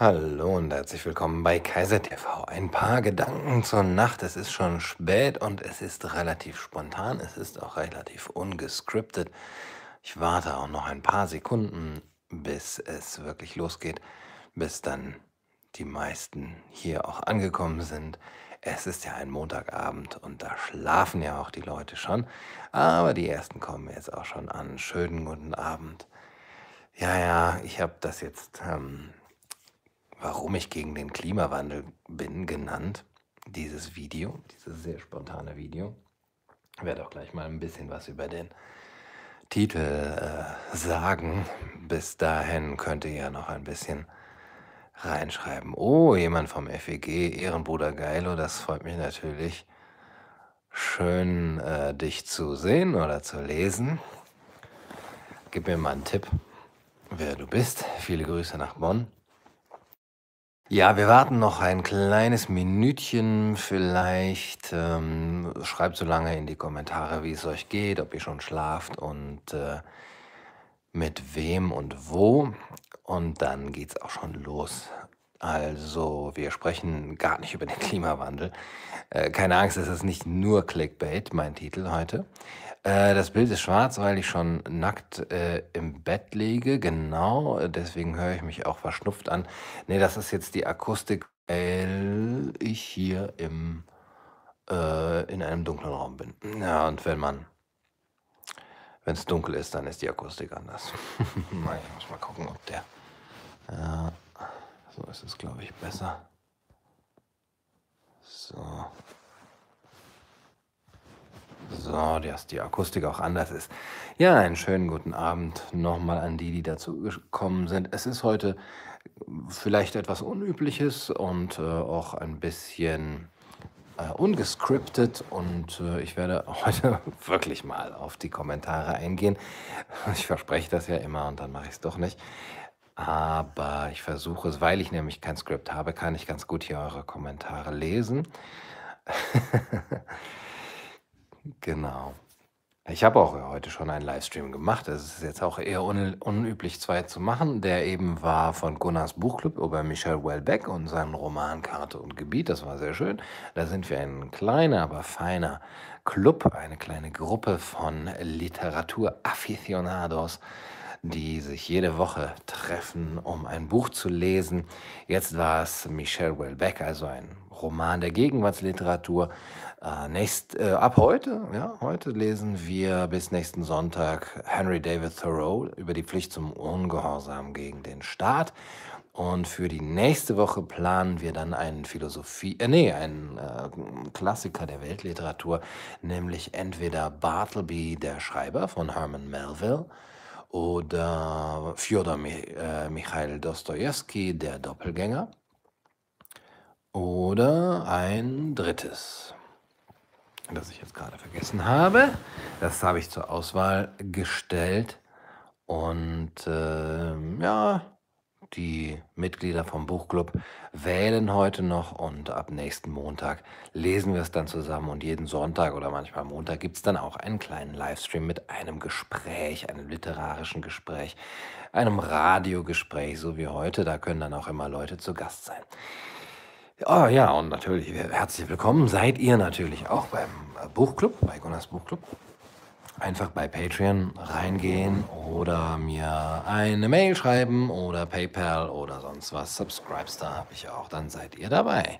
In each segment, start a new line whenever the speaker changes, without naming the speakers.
Hallo und herzlich willkommen bei Kaiser TV. Ein paar Gedanken zur Nacht. Es ist schon spät und es ist relativ spontan. Es ist auch relativ ungescriptet. Ich warte auch noch ein paar Sekunden, bis es wirklich losgeht, bis dann die meisten hier auch angekommen sind. Es ist ja ein Montagabend und da schlafen ja auch die Leute schon. Aber die ersten kommen jetzt auch schon an. Schönen guten Abend. Ja, ja, ich habe das jetzt ähm, Warum ich gegen den Klimawandel bin genannt, dieses Video, dieses sehr spontane Video. Ich werde auch gleich mal ein bisschen was über den Titel äh, sagen. Bis dahin könnt ihr ja noch ein bisschen reinschreiben. Oh, jemand vom FEG, Ehrenbruder Geilo, das freut mich natürlich. Schön, äh, dich zu sehen oder zu lesen. Gib mir mal einen Tipp, wer du bist. Viele Grüße nach Bonn. Ja, wir warten noch ein kleines Minütchen vielleicht. Ähm, schreibt so lange in die Kommentare, wie es euch geht, ob ihr schon schlaft und äh, mit wem und wo. Und dann geht's auch schon los. Also, wir sprechen gar nicht über den Klimawandel. Äh, keine Angst, es ist nicht nur Clickbait, mein Titel heute. Äh, das Bild ist schwarz, weil ich schon nackt äh, im Bett liege. Genau, deswegen höre ich mich auch verschnupft an. Nee, das ist jetzt die Akustik, weil ich hier im, äh, in einem dunklen Raum bin. Ja, und wenn man, wenn es dunkel ist, dann ist die Akustik anders. naja, muss mal gucken, ob der. Ja, so ist es, glaube ich, besser. So. So, dass die Akustik auch anders ist. Ja, einen schönen guten Abend nochmal an die, die dazu gekommen sind. Es ist heute vielleicht etwas Unübliches und äh, auch ein bisschen äh, ungescriptet und äh, ich werde heute wirklich mal auf die Kommentare eingehen. Ich verspreche das ja immer und dann mache ich es doch nicht. Aber ich versuche es, weil ich nämlich kein Skript habe, kann ich ganz gut hier eure Kommentare lesen. Genau. Ich habe auch heute schon einen Livestream gemacht. Es ist jetzt auch eher un unüblich, zwei zu machen. Der eben war von Gunnars Buchclub über Michel Welbeck und seinen Roman Karte und Gebiet. Das war sehr schön. Da sind wir ein kleiner, aber feiner Club, eine kleine Gruppe von Literaturaficionados, die sich jede Woche treffen, um ein Buch zu lesen. Jetzt war es Michel Welbeck, also ein Roman der Gegenwartsliteratur. Äh, nächst, äh, ab heute, ja, heute lesen wir bis nächsten Sonntag Henry David Thoreau über die Pflicht zum Ungehorsam gegen den Staat. Und für die nächste Woche planen wir dann einen Philosophie, äh, nee, einen äh, Klassiker der Weltliteratur, nämlich entweder Bartleby, der Schreiber von Herman Melville, oder Fyodor äh, Michail Dostoevsky, der Doppelgänger, oder ein drittes das ich jetzt gerade vergessen habe. Das habe ich zur Auswahl gestellt. Und äh, ja, die Mitglieder vom Buchclub wählen heute noch und ab nächsten Montag lesen wir es dann zusammen und jeden Sonntag oder manchmal Montag gibt es dann auch einen kleinen Livestream mit einem Gespräch, einem literarischen Gespräch, einem Radiogespräch, so wie heute. Da können dann auch immer Leute zu Gast sein. Oh ja, und natürlich herzlich willkommen seid ihr natürlich auch beim Buchclub, bei Gunnars Buchclub. Einfach bei Patreon reingehen oder mir eine Mail schreiben oder PayPal oder sonst was. Subscribestar habe ich auch, dann seid ihr dabei.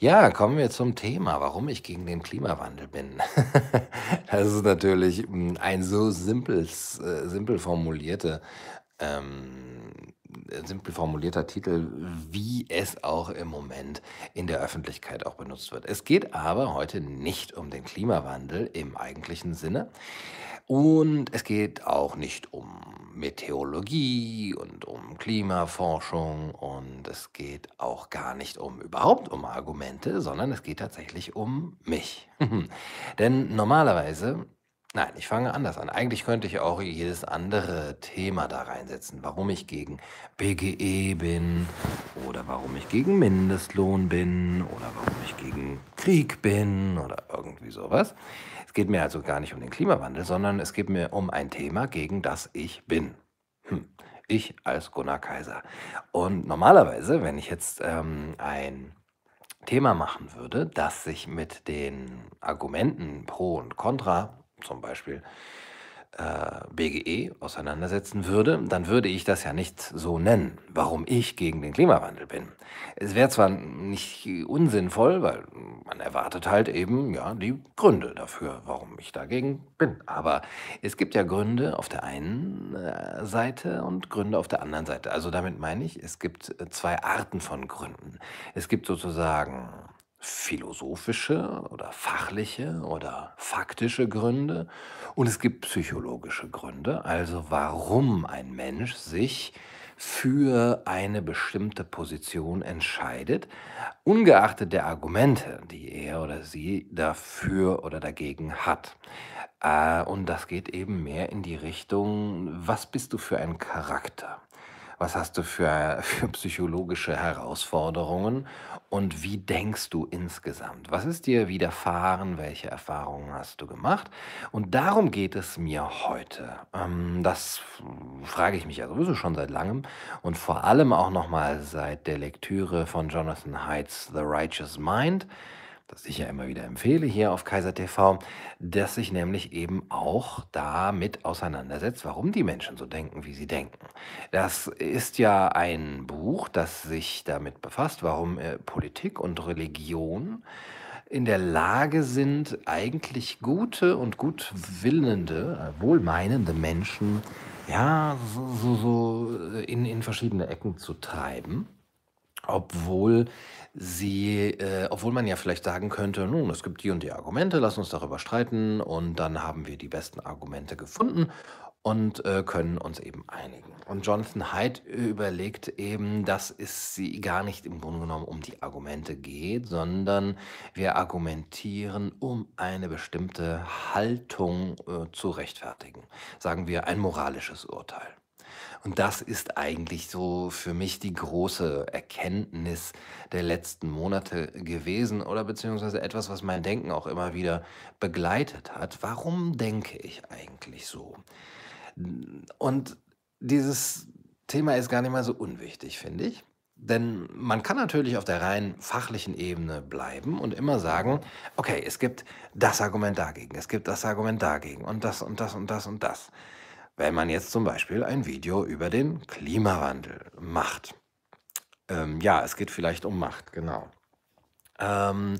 Ja, kommen wir zum Thema, warum ich gegen den Klimawandel bin. das ist natürlich hm, ein so simples, äh, simpel formulierte ähm, simpel formulierter Titel, wie es auch im Moment in der Öffentlichkeit auch benutzt wird. Es geht aber heute nicht um den Klimawandel im eigentlichen Sinne. Und es geht auch nicht um Meteorologie und um Klimaforschung und es geht auch gar nicht um überhaupt um Argumente, sondern es geht tatsächlich um mich. Denn normalerweise Nein, ich fange anders an. Eigentlich könnte ich auch jedes andere Thema da reinsetzen. Warum ich gegen BGE bin oder warum ich gegen Mindestlohn bin oder warum ich gegen Krieg bin oder irgendwie sowas. Es geht mir also gar nicht um den Klimawandel, sondern es geht mir um ein Thema, gegen das ich bin. Hm. Ich als Gunnar Kaiser. Und normalerweise, wenn ich jetzt ähm, ein Thema machen würde, das sich mit den Argumenten pro und contra, zum Beispiel äh, BGE auseinandersetzen würde, dann würde ich das ja nicht so nennen, warum ich gegen den Klimawandel bin. Es wäre zwar nicht unsinnvoll, weil man erwartet halt eben ja die Gründe dafür, warum ich dagegen bin. Aber es gibt ja Gründe auf der einen äh, Seite und Gründe auf der anderen Seite. Also damit meine ich, es gibt zwei Arten von Gründen. Es gibt sozusagen philosophische oder fachliche oder faktische Gründe und es gibt psychologische Gründe, also warum ein Mensch sich für eine bestimmte Position entscheidet, ungeachtet der Argumente, die er oder sie dafür oder dagegen hat. Äh, und das geht eben mehr in die Richtung, was bist du für ein Charakter? Was hast du für, für psychologische Herausforderungen und wie denkst du insgesamt? Was ist dir widerfahren? Welche Erfahrungen hast du gemacht? Und darum geht es mir heute. Ähm, das frage ich mich ja sowieso schon seit langem und vor allem auch nochmal seit der Lektüre von Jonathan Haidt's The Righteous Mind das ich ja immer wieder empfehle hier auf Kaiser TV, das sich nämlich eben auch damit auseinandersetzt, warum die Menschen so denken, wie sie denken. Das ist ja ein Buch, das sich damit befasst, warum äh, Politik und Religion in der Lage sind, eigentlich gute und gutwillende, äh, wohlmeinende Menschen ja, so, so, so in, in verschiedene Ecken zu treiben, obwohl sie, äh, obwohl man ja vielleicht sagen könnte, nun, es gibt die und die Argumente, lass uns darüber streiten und dann haben wir die besten Argumente gefunden und äh, können uns eben einigen. Und Jonathan Haidt überlegt eben, dass es sie gar nicht im Grunde genommen um die Argumente geht, sondern wir argumentieren, um eine bestimmte Haltung äh, zu rechtfertigen. Sagen wir ein moralisches Urteil. Und das ist eigentlich so für mich die große Erkenntnis der letzten Monate gewesen oder beziehungsweise etwas, was mein Denken auch immer wieder begleitet hat. Warum denke ich eigentlich so? Und dieses Thema ist gar nicht mal so unwichtig, finde ich. Denn man kann natürlich auf der rein fachlichen Ebene bleiben und immer sagen, okay, es gibt das Argument dagegen, es gibt das Argument dagegen und das und das und das und das wenn man jetzt zum Beispiel ein Video über den Klimawandel macht. Ähm, ja, es geht vielleicht um Macht, genau. Ähm,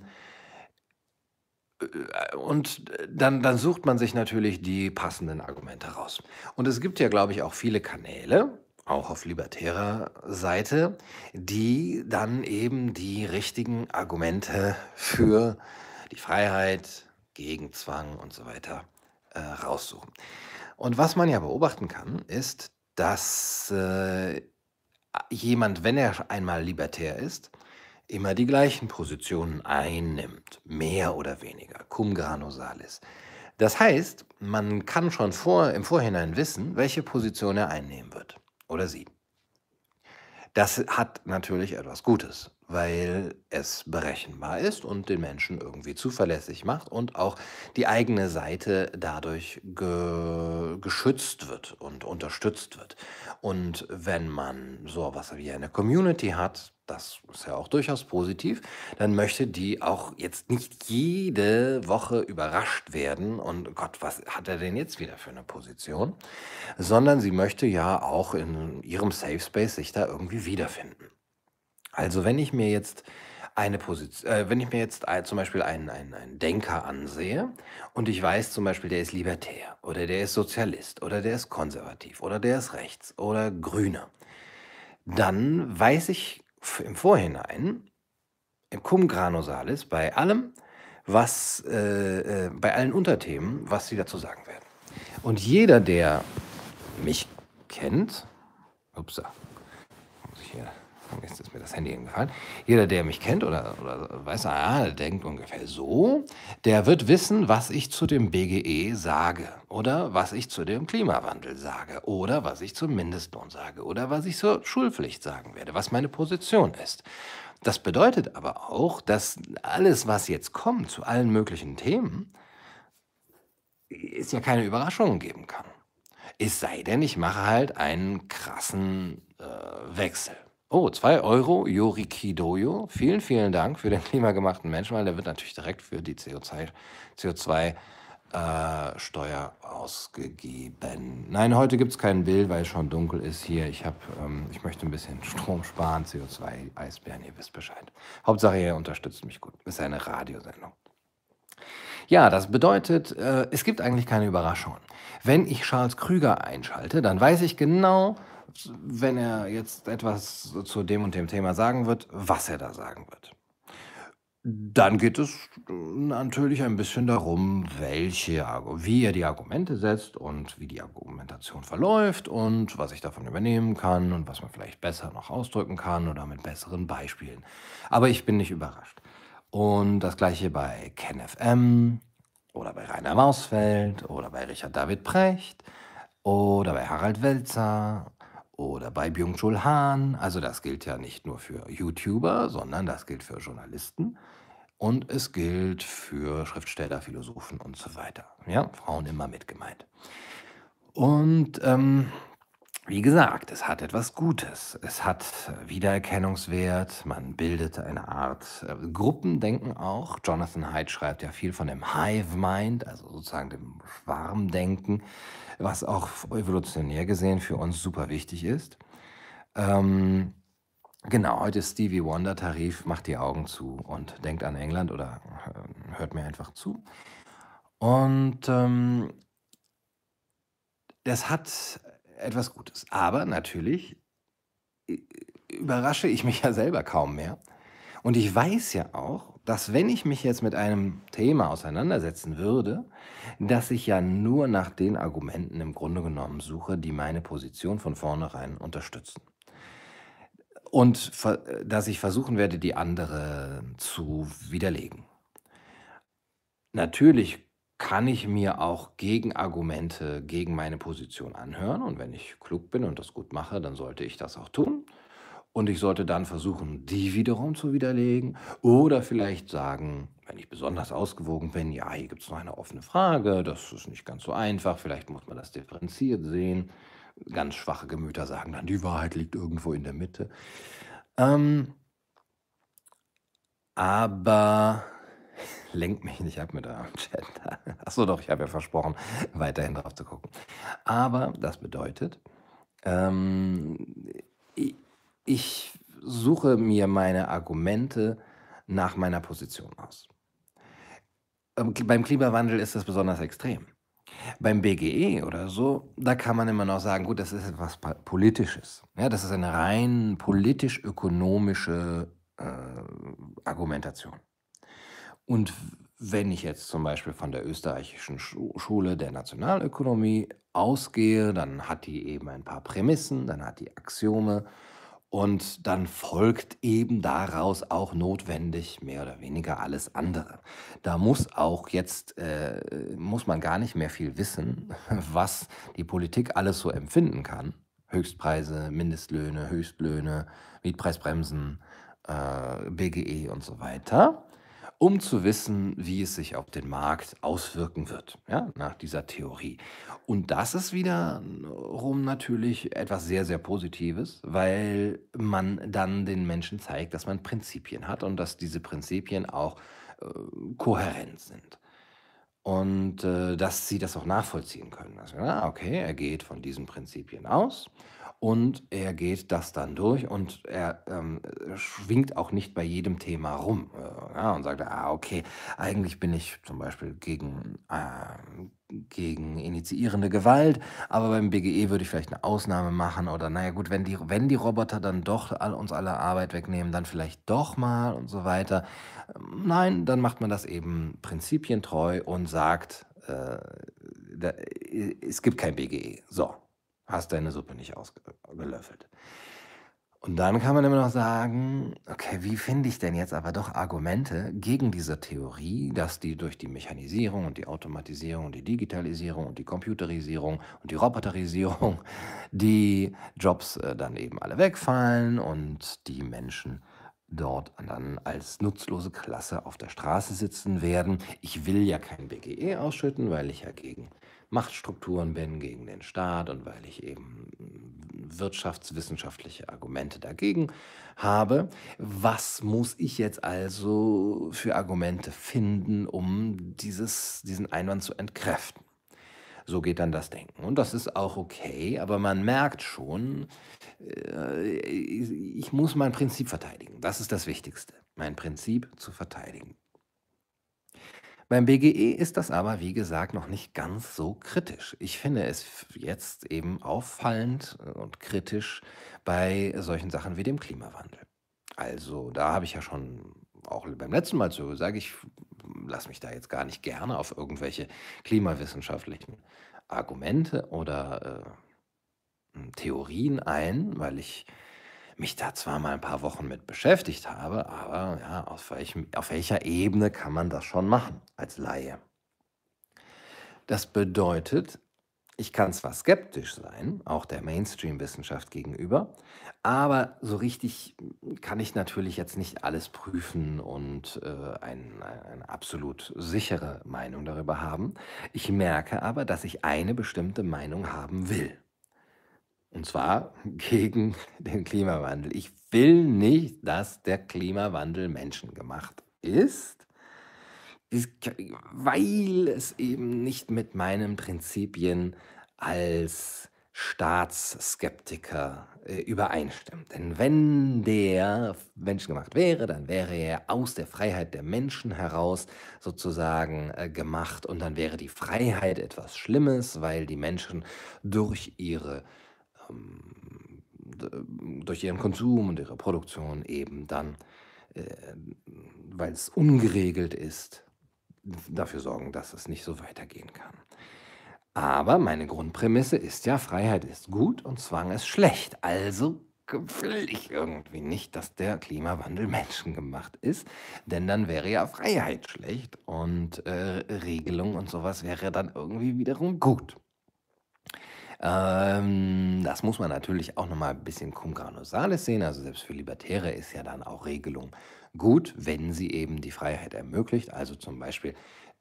äh, und dann, dann sucht man sich natürlich die passenden Argumente raus. Und es gibt ja, glaube ich, auch viele Kanäle, auch auf libertärer Seite, die dann eben die richtigen Argumente für die Freiheit, Gegenzwang und so weiter äh, raussuchen. Und was man ja beobachten kann, ist, dass äh, jemand, wenn er einmal libertär ist, immer die gleichen Positionen einnimmt, mehr oder weniger, cum grano salis. Das heißt, man kann schon vor, im Vorhinein wissen, welche Position er einnehmen wird oder sie. Das hat natürlich etwas Gutes, weil es berechenbar ist und den Menschen irgendwie zuverlässig macht und auch die eigene Seite dadurch ge geschützt wird und unterstützt wird. Und wenn man so was wie eine Community hat, das ist ja auch durchaus positiv, dann möchte die auch jetzt nicht jede Woche überrascht werden und Gott, was hat er denn jetzt wieder für eine Position, sondern sie möchte ja auch in ihrem Safe Space sich da irgendwie wiederfinden. Also wenn ich mir jetzt eine Position, äh, wenn ich mir jetzt zum Beispiel einen, einen, einen Denker ansehe und ich weiß zum Beispiel, der ist libertär oder der ist Sozialist oder der ist konservativ oder der ist rechts oder grüner, dann weiß ich im Vorhinein, im Cum grano salis, bei allem, was, äh, äh, bei allen Unterthemen, was sie dazu sagen werden. Und jeder, der mich kennt, ups, muss ich hier, jetzt ist mir das Handy hingefallen, jeder, der mich kennt oder, oder weiß, ah, denkt ungefähr so, der wird wissen, was ich zu dem BGE sage oder was ich zu dem Klimawandel sage oder was ich zum Mindestlohn sage oder was ich zur Schulpflicht sagen werde, was meine Position ist. Das bedeutet aber auch, dass alles, was jetzt kommt zu allen möglichen Themen, es ja keine Überraschungen geben kann. Es sei denn, ich mache halt einen krassen äh, Wechsel. Oh, 2 Euro, Yori Kidoyo. Vielen, vielen Dank für den klimagemachten Menschen, weil der wird natürlich direkt für die CO2, CO2 äh, Steuer ausgegeben. Nein, heute gibt es kein Bild, weil es schon dunkel ist hier. Ich, hab, ähm, ich möchte ein bisschen Strom sparen, CO2, Eisbären, ihr wisst Bescheid. Hauptsache, ihr unterstützt mich gut. Ist eine Radiosendung. Ja, das bedeutet, äh, es gibt eigentlich keine Überraschungen. Wenn ich Charles Krüger einschalte, dann weiß ich genau, wenn er jetzt etwas zu dem und dem Thema sagen wird, was er da sagen wird. Dann geht es natürlich ein bisschen darum, welche, wie er die Argumente setzt und wie die Argumentation verläuft und was ich davon übernehmen kann und was man vielleicht besser noch ausdrücken kann oder mit besseren Beispielen. Aber ich bin nicht überrascht. Und das gleiche bei KenFM oder bei Rainer Mausfeld oder bei Richard David Precht oder bei Harald Welzer oder bei Byung-Chul Han. Also das gilt ja nicht nur für YouTuber, sondern das gilt für Journalisten und es gilt für Schriftsteller, Philosophen und so weiter. Ja, Frauen immer mit gemeint. Und ähm, wie gesagt, es hat etwas Gutes. Es hat Wiedererkennungswert. Man bildet eine Art äh, Gruppendenken auch. Jonathan Haidt schreibt ja viel von dem Hive Mind, also sozusagen dem Schwarmdenken, was auch evolutionär gesehen für uns super wichtig ist. Ähm, genau, heute ist Stevie Wonder Tarif, macht die Augen zu und denkt an England oder äh, hört mir einfach zu. Und ähm, das hat etwas Gutes. Aber natürlich äh, überrasche ich mich ja selber kaum mehr. Und ich weiß ja auch, dass wenn ich mich jetzt mit einem Thema auseinandersetzen würde, dass ich ja nur nach den Argumenten im Grunde genommen suche, die meine Position von vornherein unterstützen. Und dass ich versuchen werde, die andere zu widerlegen. Natürlich kann ich mir auch Gegenargumente gegen meine Position anhören. Und wenn ich klug bin und das gut mache, dann sollte ich das auch tun. Und ich sollte dann versuchen, die wiederum zu widerlegen. Oder vielleicht sagen, wenn ich besonders ausgewogen bin, ja, hier gibt es noch eine offene Frage, das ist nicht ganz so einfach, vielleicht muss man das differenziert sehen. Ganz schwache Gemüter sagen dann, die Wahrheit liegt irgendwo in der Mitte. Ähm, aber lenkt mich nicht ab mit eurem Chat. Achso, doch, ich habe ja versprochen, weiterhin drauf zu gucken. Aber das bedeutet, ähm, ich suche mir meine Argumente nach meiner Position aus. Ähm, beim Klimawandel ist das besonders extrem. Beim BGE oder so, da kann man immer noch sagen, gut, das ist etwas Politisches. Ja, das ist eine rein politisch-ökonomische äh, Argumentation. Und wenn ich jetzt zum Beispiel von der österreichischen Schule der Nationalökonomie ausgehe, dann hat die eben ein paar Prämissen, dann hat die Axiome und dann folgt eben daraus auch notwendig mehr oder weniger alles andere. Da muss auch jetzt, äh, muss man gar nicht mehr viel wissen, was die Politik alles so empfinden kann. Höchstpreise, Mindestlöhne, Höchstlöhne, Mietpreisbremsen, äh, BGE und so weiter um zu wissen, wie es sich auf den Markt auswirken wird, ja, nach dieser Theorie. Und das ist wiederum natürlich etwas sehr, sehr Positives, weil man dann den Menschen zeigt, dass man Prinzipien hat und dass diese Prinzipien auch äh, kohärent sind. Und äh, dass sie das auch nachvollziehen können. Also, ja, okay, er geht von diesen Prinzipien aus und er geht das dann durch und er ähm, schwingt auch nicht bei jedem Thema rum äh, ja, und sagt, ah, okay, eigentlich bin ich zum Beispiel gegen, äh, gegen initiierende Gewalt, aber beim BGE würde ich vielleicht eine Ausnahme machen oder naja gut, wenn die, wenn die Roboter dann doch all, uns alle Arbeit wegnehmen, dann vielleicht doch mal und so weiter. Nein, dann macht man das eben prinzipientreu und sagt, äh, da, es gibt kein BGE. So, hast deine Suppe nicht ausgelöffelt. Und dann kann man immer noch sagen, okay, wie finde ich denn jetzt aber doch Argumente gegen diese Theorie, dass die durch die Mechanisierung und die Automatisierung und die Digitalisierung und die Computerisierung und die Roboterisierung die Jobs äh, dann eben alle wegfallen und die Menschen dort dann als nutzlose Klasse auf der Straße sitzen werden. Ich will ja kein BGE ausschütten, weil ich ja gegen Machtstrukturen bin gegen den Staat und weil ich eben wirtschaftswissenschaftliche Argumente dagegen habe. Was muss ich jetzt also für Argumente finden, um dieses, diesen Einwand zu entkräften? So geht dann das Denken. Und das ist auch okay, aber man merkt schon, äh, ich muss mein Prinzip verteidigen. Das ist das Wichtigste, mein Prinzip zu verteidigen. Beim BGE ist das aber, wie gesagt, noch nicht ganz so kritisch. Ich finde es jetzt eben auffallend und kritisch bei solchen Sachen wie dem Klimawandel. Also da habe ich ja schon auch beim letzten Mal so gesagt, ich lasse mich da jetzt gar nicht gerne auf irgendwelche klimawissenschaftlichen Argumente oder äh, Theorien ein, weil ich mich da zwar mal ein paar Wochen mit beschäftigt habe, aber ja, auf, welchem, auf welcher Ebene kann man das schon machen als Laie? Das bedeutet, ich kann zwar skeptisch sein, auch der Mainstream-Wissenschaft gegenüber, aber so richtig kann ich natürlich jetzt nicht alles prüfen und äh, ein, eine absolut sichere Meinung darüber haben. Ich merke aber, dass ich eine bestimmte Meinung haben will. Und zwar gegen den Klimawandel. Ich will nicht, dass der Klimawandel menschengemacht ist, weil es eben nicht mit meinen Prinzipien als Staatsskeptiker äh, übereinstimmt. Denn wenn der menschengemacht wäre, dann wäre er aus der Freiheit der Menschen heraus sozusagen äh, gemacht und dann wäre die Freiheit etwas Schlimmes, weil die Menschen durch ihre durch ihren Konsum und ihre Produktion eben dann, äh, weil es ungeregelt ist, dafür sorgen, dass es nicht so weitergehen kann. Aber meine Grundprämisse ist ja, Freiheit ist gut und Zwang ist schlecht. Also will ich irgendwie nicht, dass der Klimawandel menschengemacht ist, denn dann wäre ja Freiheit schlecht und äh, Regelung und sowas wäre dann irgendwie wiederum gut. Ähm, das muss man natürlich auch noch mal ein bisschen cum grano salis sehen. Also selbst für Libertäre ist ja dann auch Regelung gut, wenn sie eben die Freiheit ermöglicht. Also zum Beispiel,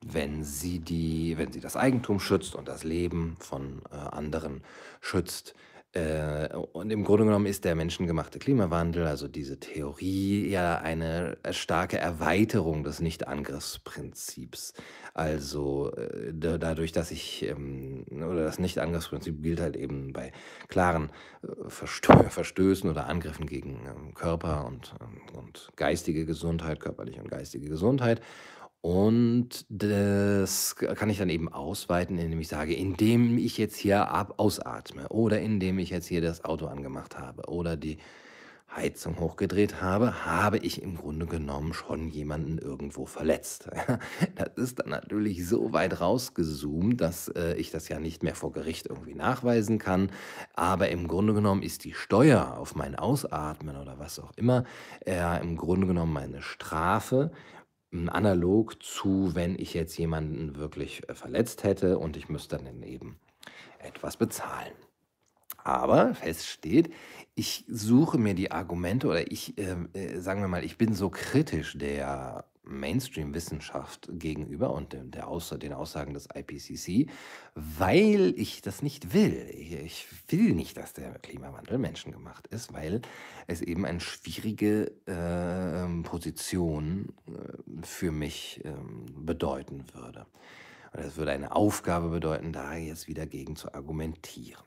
wenn sie, die, wenn sie das Eigentum schützt und das Leben von äh, anderen schützt. Äh, und im Grunde genommen ist der menschengemachte Klimawandel, also diese Theorie, ja eine starke Erweiterung des Nichtangriffsprinzips. Also äh, dadurch, dass ich, ähm, oder das Nichtangriffsprinzip gilt halt eben bei klaren äh, Verstößen oder Angriffen gegen ähm, Körper und, ähm, und geistige Gesundheit, körperliche und geistige Gesundheit. Und das kann ich dann eben ausweiten, indem ich sage, indem ich jetzt hier ab ausatme oder indem ich jetzt hier das Auto angemacht habe oder die Heizung hochgedreht habe, habe ich im Grunde genommen schon jemanden irgendwo verletzt. Das ist dann natürlich so weit rausgezoomt, dass äh, ich das ja nicht mehr vor Gericht irgendwie nachweisen kann. Aber im Grunde genommen ist die Steuer auf mein Ausatmen oder was auch immer äh, im Grunde genommen meine Strafe, analog zu, wenn ich jetzt jemanden wirklich äh, verletzt hätte und ich müsste dann eben etwas bezahlen. Aber fest steht, ich suche mir die Argumente oder ich, äh, äh, sagen wir mal, ich bin so kritisch der Mainstream-Wissenschaft gegenüber und der, der Aussa den Aussagen des IPCC, weil ich das nicht will. Ich will nicht, dass der Klimawandel menschengemacht ist, weil es eben eine schwierige äh, Position äh, für mich äh, bedeuten würde. Und es würde eine Aufgabe bedeuten, da jetzt wieder gegen zu argumentieren.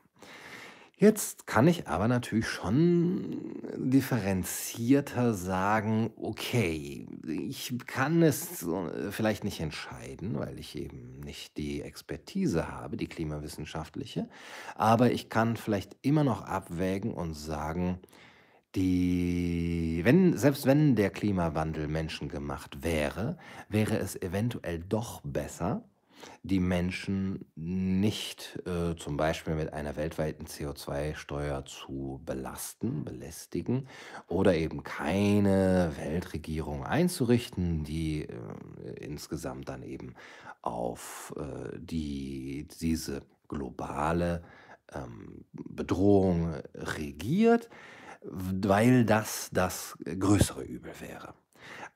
Jetzt kann ich aber natürlich schon differenzierter sagen, okay, ich kann es äh, vielleicht nicht entscheiden, weil ich eben nicht die Expertise habe, die klimawissenschaftliche, aber ich kann vielleicht immer noch abwägen und sagen, die, wenn, selbst wenn der Klimawandel menschengemacht wäre, wäre es eventuell doch besser, die Menschen nicht äh, zum Beispiel mit einer weltweiten CO2-Steuer zu belasten, belästigen oder eben keine Weltregierung einzurichten, die äh, insgesamt dann eben auf äh, die, diese globale ähm, Bedrohung regiert, weil das das größere Übel wäre.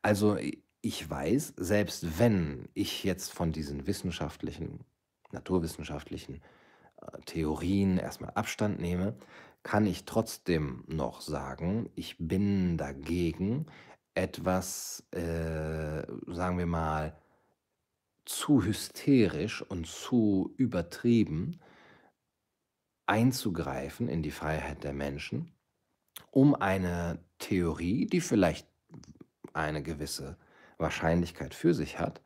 Also ich weiß, selbst wenn ich jetzt von diesen wissenschaftlichen naturwissenschaftlichen äh, Theorien erstmal Abstand nehme, kann ich trotzdem noch sagen, ich bin dagegen, etwas, äh, sagen wir mal, zu hysterisch und zu übertrieben einzugreifen in die Freiheit der Menschen, um eine Theorie, die vielleicht eine gewisse Wahrscheinlichkeit für sich hat,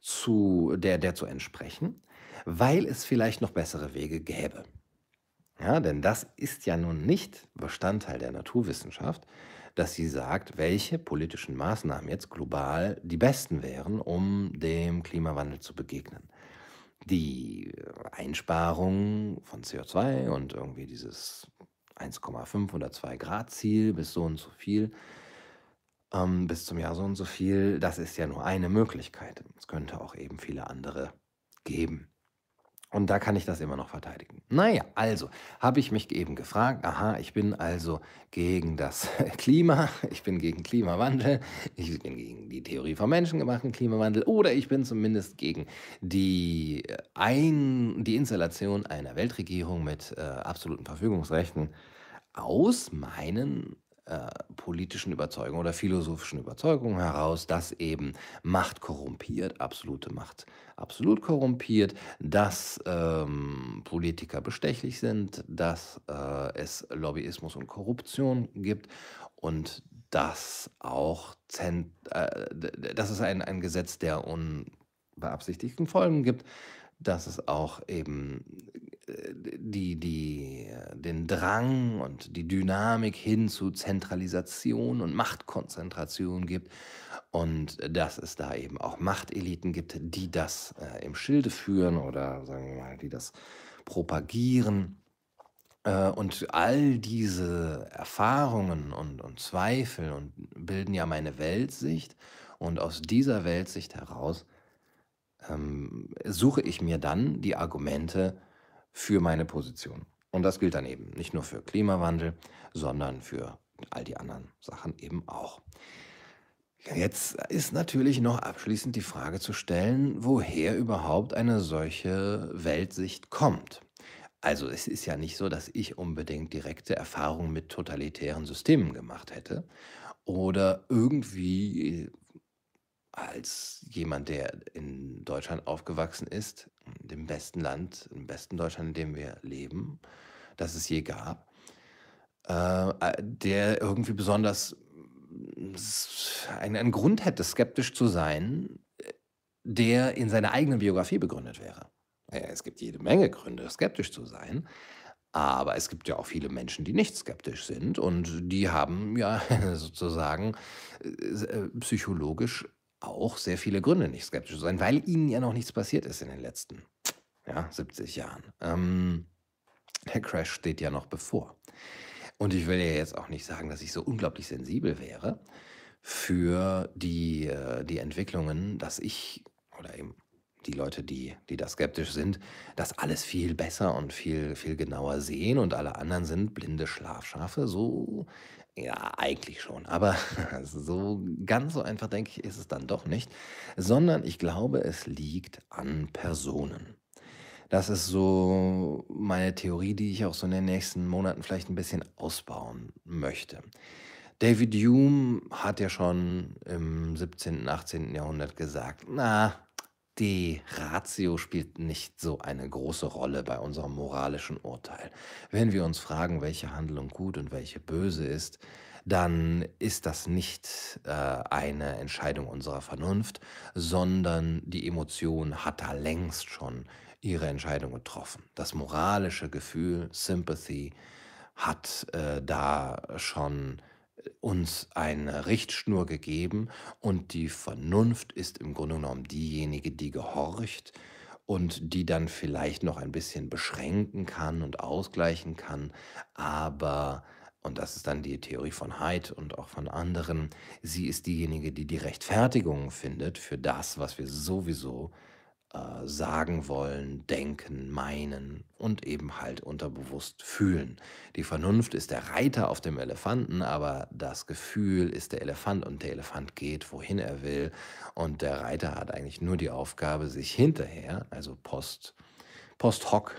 zu der der zu entsprechen, weil es vielleicht noch bessere Wege gäbe. Ja, denn das ist ja nun nicht Bestandteil der Naturwissenschaft, dass sie sagt, welche politischen Maßnahmen jetzt global die besten wären, um dem Klimawandel zu begegnen. Die Einsparung von CO2 und irgendwie dieses 1,5 oder 2 Grad Ziel bis so und so viel, ähm, bis zum Jahr so und so viel, das ist ja nur eine Möglichkeit. Es könnte auch eben viele andere geben. Und da kann ich das immer noch verteidigen. Naja, also habe ich mich eben gefragt, aha, ich bin also gegen das Klima, ich bin gegen Klimawandel, ich bin gegen die Theorie vom menschengemachten Klimawandel oder ich bin zumindest gegen die, Ein die Installation einer Weltregierung mit äh, absoluten Verfügungsrechten aus meinen äh, politischen Überzeugungen oder philosophischen Überzeugungen heraus, dass eben Macht korrumpiert, absolute Macht absolut korrumpiert, dass ähm, Politiker bestechlich sind, dass äh, es Lobbyismus und Korruption gibt und dass auch Zent äh, dass es ein, ein Gesetz der unbeabsichtigten Folgen gibt, dass es auch eben die, die, den Drang und die Dynamik hin zu Zentralisation und Machtkonzentration gibt und dass es da eben auch Machteliten gibt, die das äh, im Schilde führen oder sagen wir mal, die das propagieren. Äh, und all diese Erfahrungen und, und Zweifel und bilden ja meine Weltsicht und aus dieser Weltsicht heraus ähm, suche ich mir dann die Argumente, für meine Position. Und das gilt dann eben nicht nur für Klimawandel, sondern für all die anderen Sachen eben auch. Jetzt ist natürlich noch abschließend die Frage zu stellen, woher überhaupt eine solche Weltsicht kommt. Also es ist ja nicht so, dass ich unbedingt direkte Erfahrungen mit totalitären Systemen gemacht hätte oder irgendwie als jemand, der in Deutschland aufgewachsen ist, dem besten Land, im besten Deutschland, in dem wir leben, das es je gab, äh, der irgendwie besonders einen, einen Grund hätte, skeptisch zu sein, der in seiner eigenen Biografie begründet wäre. Es gibt jede Menge Gründe, skeptisch zu sein. Aber es gibt ja auch viele Menschen, die nicht skeptisch sind und die haben ja sozusagen äh, psychologisch auch sehr viele Gründe, nicht skeptisch zu sein, weil ihnen ja noch nichts passiert ist in den letzten ja, 70 Jahren. Ähm, der Crash steht ja noch bevor. Und ich will ja jetzt auch nicht sagen, dass ich so unglaublich sensibel wäre für die, äh, die Entwicklungen, dass ich oder eben die Leute, die, die da skeptisch sind, das alles viel besser und viel, viel genauer sehen und alle anderen sind blinde Schlafschafe. So ja, eigentlich schon, aber so ganz so einfach, denke ich, ist es dann doch nicht, sondern ich glaube, es liegt an Personen. Das ist so meine Theorie, die ich auch so in den nächsten Monaten vielleicht ein bisschen ausbauen möchte. David Hume hat ja schon im 17., 18. Jahrhundert gesagt, na, die Ratio spielt nicht so eine große Rolle bei unserem moralischen Urteil. Wenn wir uns fragen, welche Handlung gut und welche böse ist, dann ist das nicht äh, eine Entscheidung unserer Vernunft, sondern die Emotion hat da längst schon ihre Entscheidung getroffen. Das moralische Gefühl, Sympathy, hat äh, da schon uns eine Richtschnur gegeben und die Vernunft ist im Grunde genommen diejenige, die gehorcht und die dann vielleicht noch ein bisschen beschränken kann und ausgleichen kann, aber und das ist dann die Theorie von Haidt und auch von anderen, sie ist diejenige, die die Rechtfertigung findet für das, was wir sowieso äh, sagen wollen, denken, meinen und eben halt unterbewusst fühlen. Die Vernunft ist der Reiter auf dem Elefanten, aber das Gefühl ist der Elefant und der Elefant geht, wohin er will. Und der Reiter hat eigentlich nur die Aufgabe, sich hinterher, also post, post hoc,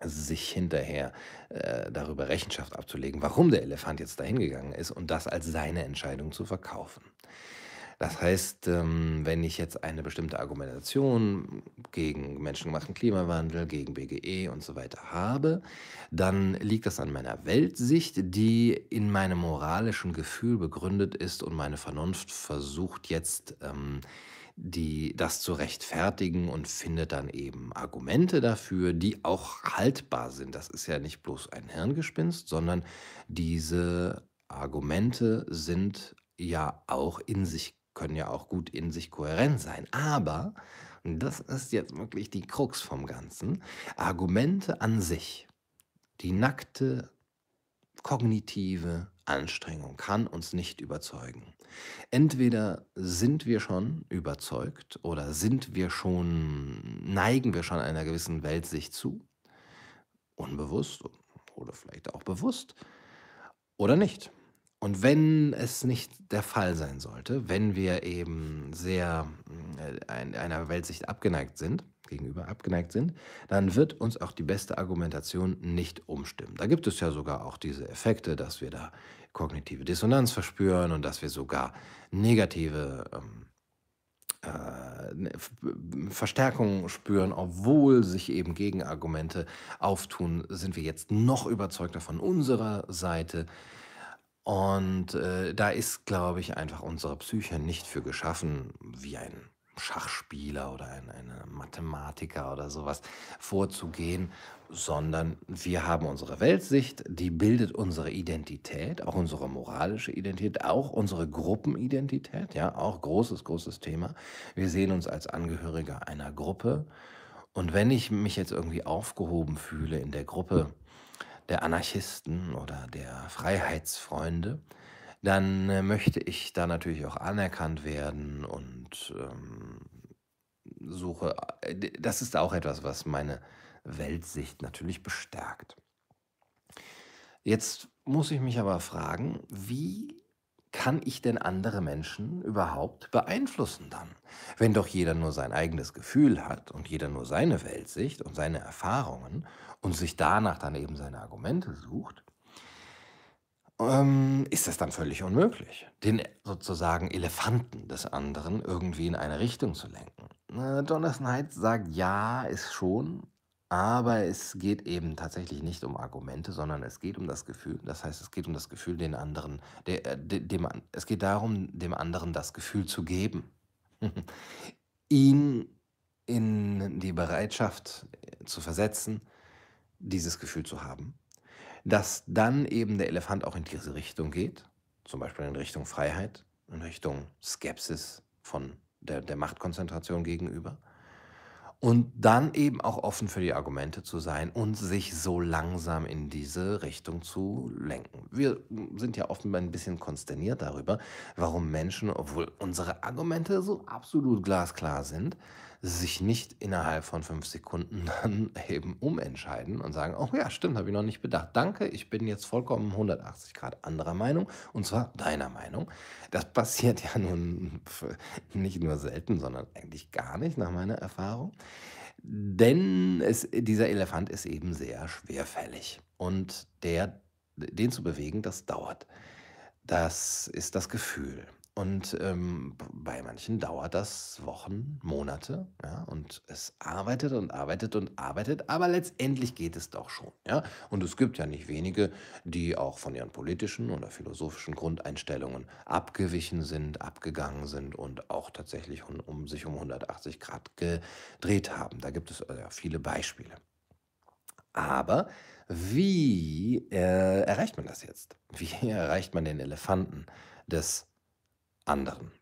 sich hinterher äh, darüber Rechenschaft abzulegen, warum der Elefant jetzt dahin gegangen ist und das als seine Entscheidung zu verkaufen. Das heißt, ähm, wenn ich jetzt eine bestimmte Argumentation gegen menschengemachten Klimawandel, gegen BGE und so weiter habe, dann liegt das an meiner Weltsicht, die in meinem moralischen Gefühl begründet ist und meine Vernunft versucht jetzt ähm, die, das zu rechtfertigen und findet dann eben Argumente dafür, die auch haltbar sind. Das ist ja nicht bloß ein Hirngespinst, sondern diese Argumente sind ja auch in sich können ja auch gut in sich kohärent sein. Aber, und das ist jetzt wirklich die Krux vom Ganzen, Argumente an sich, die nackte kognitive Anstrengung kann uns nicht überzeugen. Entweder sind wir schon überzeugt oder sind wir schon, neigen wir schon einer gewissen Weltsicht zu, unbewusst oder vielleicht auch bewusst, oder nicht. Und wenn es nicht der Fall sein sollte, wenn wir eben sehr äh, einer Weltsicht abgeneigt sind, gegenüber abgeneigt sind, dann wird uns auch die beste Argumentation nicht umstimmen. Da gibt es ja sogar auch diese Effekte, dass wir da kognitive Dissonanz verspüren und dass wir sogar negative ähm, äh, ne, Verstärkung spüren, obwohl sich eben Gegenargumente auftun, sind wir jetzt noch überzeugter von unserer Seite. Und äh, da ist, glaube ich, einfach unsere Psyche nicht für geschaffen, wie ein Schachspieler oder ein, ein Mathematiker oder sowas vorzugehen, sondern wir haben unsere Weltsicht, die bildet unsere Identität, auch unsere moralische Identität, auch unsere Gruppenidentität, ja, auch großes, großes Thema. Wir sehen uns als Angehöriger einer Gruppe. Und wenn ich mich jetzt irgendwie aufgehoben fühle in der Gruppe, der Anarchisten oder der Freiheitsfreunde, dann äh, möchte ich da natürlich auch anerkannt werden und ähm, suche, äh, das ist auch etwas, was meine Weltsicht natürlich bestärkt. Jetzt muss ich mich aber fragen, wie kann ich denn andere Menschen überhaupt beeinflussen dann? Wenn doch jeder nur sein eigenes Gefühl hat und jeder nur seine Weltsicht und seine Erfahrungen und sich danach dann eben seine Argumente sucht, ähm, ist das dann völlig unmöglich, den sozusagen Elefanten des anderen irgendwie in eine Richtung zu lenken. Äh, Jonathan Haidt sagt, ja, ist schon, aber es geht eben tatsächlich nicht um Argumente, sondern es geht um das Gefühl. Das heißt, es geht um das Gefühl, den anderen, der, äh, dem, es geht darum, dem anderen das Gefühl zu geben. Ihn in die Bereitschaft äh, zu versetzen, dieses Gefühl zu haben. Dass dann eben der Elefant auch in diese Richtung geht, zum Beispiel in Richtung Freiheit, in Richtung Skepsis von der, der Machtkonzentration gegenüber und dann eben auch offen für die Argumente zu sein und sich so langsam in diese Richtung zu lenken. Wir sind ja oft ein bisschen konsterniert darüber, warum Menschen, obwohl unsere Argumente so absolut glasklar sind, sich nicht innerhalb von fünf Sekunden dann eben umentscheiden und sagen, oh ja, stimmt, habe ich noch nicht bedacht. Danke, ich bin jetzt vollkommen 180 Grad anderer Meinung und zwar deiner Meinung. Das passiert ja nun nicht nur selten, sondern eigentlich gar nicht nach meiner Erfahrung. Denn es, dieser Elefant ist eben sehr schwerfällig und der, den zu bewegen, das dauert. Das ist das Gefühl. Und ähm, bei manchen dauert das Wochen, Monate, ja, und es arbeitet und arbeitet und arbeitet, aber letztendlich geht es doch schon, ja. Und es gibt ja nicht wenige, die auch von ihren politischen oder philosophischen Grundeinstellungen abgewichen sind, abgegangen sind und auch tatsächlich um, um sich um 180 Grad gedreht haben. Da gibt es äh, viele Beispiele. Aber wie äh, erreicht man das jetzt? Wie erreicht man den Elefanten des anderen.